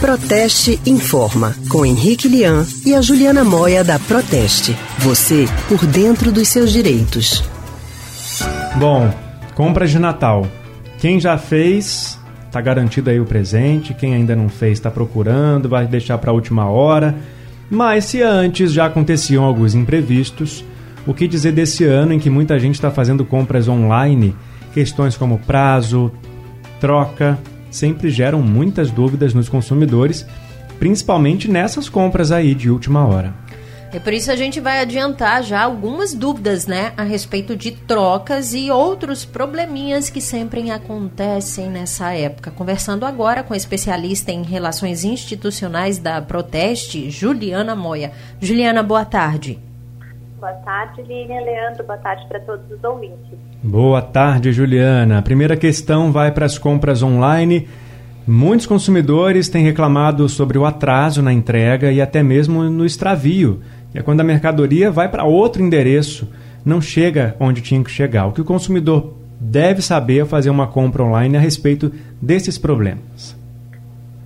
Proteste Informa, com Henrique Lian e a Juliana Moia da Proteste. Você por dentro dos seus direitos. Bom, compras de Natal. Quem já fez, tá garantido aí o presente. Quem ainda não fez, está procurando, vai deixar para a última hora. Mas se antes já aconteciam alguns imprevistos, o que dizer desse ano em que muita gente está fazendo compras online? Questões como prazo, troca, sempre geram muitas dúvidas nos consumidores, principalmente nessas compras aí de última hora. E por isso a gente vai adiantar já algumas dúvidas, né, a respeito de trocas e outros probleminhas que sempre acontecem nessa época. Conversando agora com a especialista em relações institucionais da Proteste, Juliana Moia. Juliana, boa tarde. Boa tarde, Lilian Leandro. Boa tarde para todos os ouvintes. Boa tarde, Juliana. A primeira questão vai para as compras online. Muitos consumidores têm reclamado sobre o atraso na entrega e até mesmo no extravio, é quando a mercadoria vai para outro endereço, não chega onde tinha que chegar. O que o consumidor deve saber ao fazer uma compra online a respeito desses problemas?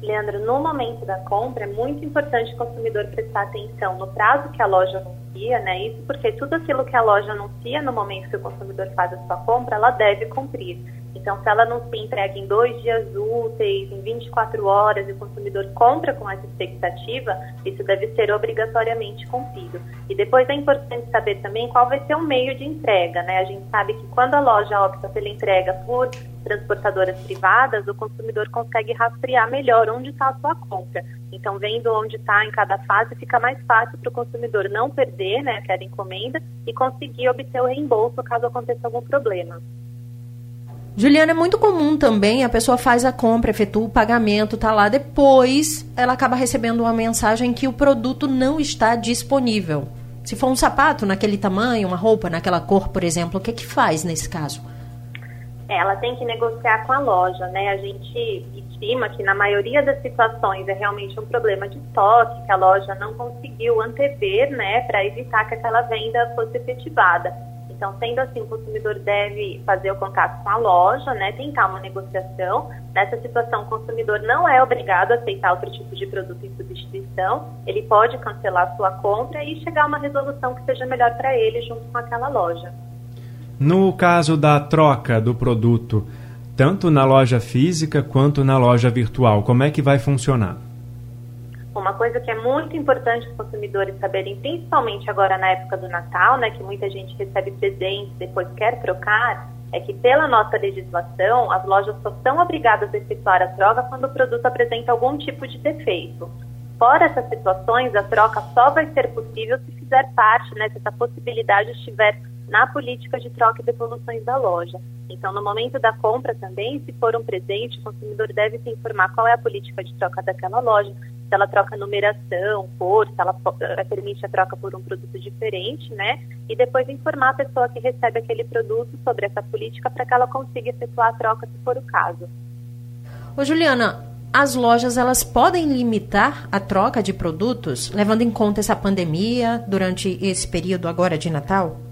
Leandro, no momento da compra é muito importante o consumidor prestar atenção no prazo que a loja anuncia, né? Isso porque tudo aquilo que a loja anuncia no momento que o consumidor faz a sua compra, ela deve cumprir. Então, se ela anuncia entrega em dois dias úteis, em 24 horas, e o consumidor compra com essa expectativa, isso deve ser obrigatoriamente cumprido. E depois é importante saber também qual vai ser o meio de entrega, né? A gente sabe que quando a loja opta pela entrega por transportadoras privadas, o consumidor consegue rastrear melhor onde está a sua compra. Então, vendo onde está em cada fase, fica mais fácil para o consumidor não perder né, aquela encomenda e conseguir obter o reembolso caso aconteça algum problema. Juliana, é muito comum também, a pessoa faz a compra, efetua o pagamento, tá lá, depois ela acaba recebendo uma mensagem que o produto não está disponível. Se for um sapato naquele tamanho, uma roupa naquela cor, por exemplo, o que que faz nesse caso? ela tem que negociar com a loja, né? A gente estima que na maioria das situações é realmente um problema de estoque, que a loja não conseguiu antever, né, para evitar que aquela venda fosse efetivada. Então, sendo assim, o consumidor deve fazer o contato com a loja, né, tentar uma negociação. Nessa situação, o consumidor não é obrigado a aceitar outro tipo de produto em substituição. Ele pode cancelar sua compra e chegar a uma resolução que seja melhor para ele junto com aquela loja. No caso da troca do produto, tanto na loja física quanto na loja virtual, como é que vai funcionar? Uma coisa que é muito importante os consumidores saberem, principalmente agora na época do Natal, né, que muita gente recebe presentes depois quer trocar, é que pela nossa legislação, as lojas só são obrigadas a efetuar a troca quando o produto apresenta algum tipo de defeito. Fora essas situações, a troca só vai ser possível se fizer parte, né, se essa possibilidade estiver na política de troca e devoluções da loja. Então, no momento da compra também, se for um presente, o consumidor deve se informar qual é a política de troca daquela loja, ela troca numeração, cor, se ela eh, permite a troca por um produto diferente, né? E depois informar a pessoa que recebe aquele produto sobre essa política para que ela consiga efetuar a troca se for o caso. Ô Juliana, as lojas elas podem limitar a troca de produtos, levando em conta essa pandemia durante esse período agora de Natal?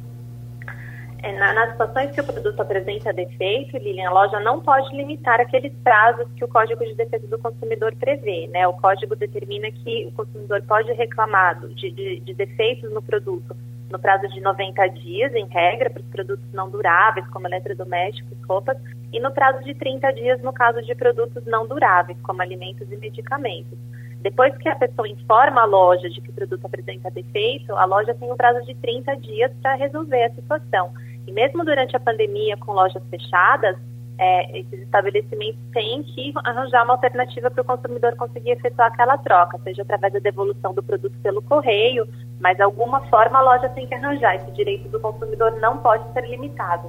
É, na, nas situações que o produto apresenta defeito, Lilian, a loja não pode limitar aqueles prazos que o Código de Defesa do Consumidor prevê. Né? O código determina que o consumidor pode reclamar de, de, de defeitos no produto no prazo de 90 dias, em regra, para os produtos não duráveis, como eletrodomésticos, roupas, e no prazo de 30 dias, no caso de produtos não duráveis, como alimentos e medicamentos. Depois que a pessoa informa a loja de que o produto apresenta defeito, a loja tem um prazo de 30 dias para resolver a situação. E mesmo durante a pandemia, com lojas fechadas, é, esses estabelecimentos têm que arranjar uma alternativa para o consumidor conseguir efetuar aquela troca, seja através da devolução do produto pelo correio, mas de alguma forma a loja tem que arranjar. Esse direito do consumidor não pode ser limitado.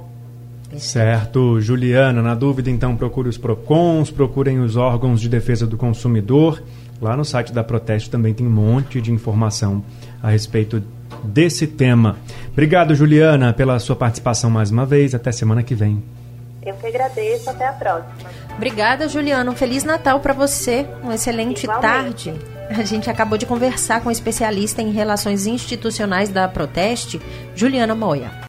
Certo, Juliana. Na dúvida, então, procure os PROCONs, procurem os órgãos de defesa do consumidor. Lá no site da Proteste também tem um monte de informação a respeito desse tema. Obrigado, Juliana, pela sua participação mais uma vez. Até semana que vem. Eu que agradeço. Até a próxima. Obrigada, Juliana. Um Feliz Natal para você. Uma excelente Igualmente. tarde. A gente acabou de conversar com a especialista em relações institucionais da Proteste, Juliana Moia.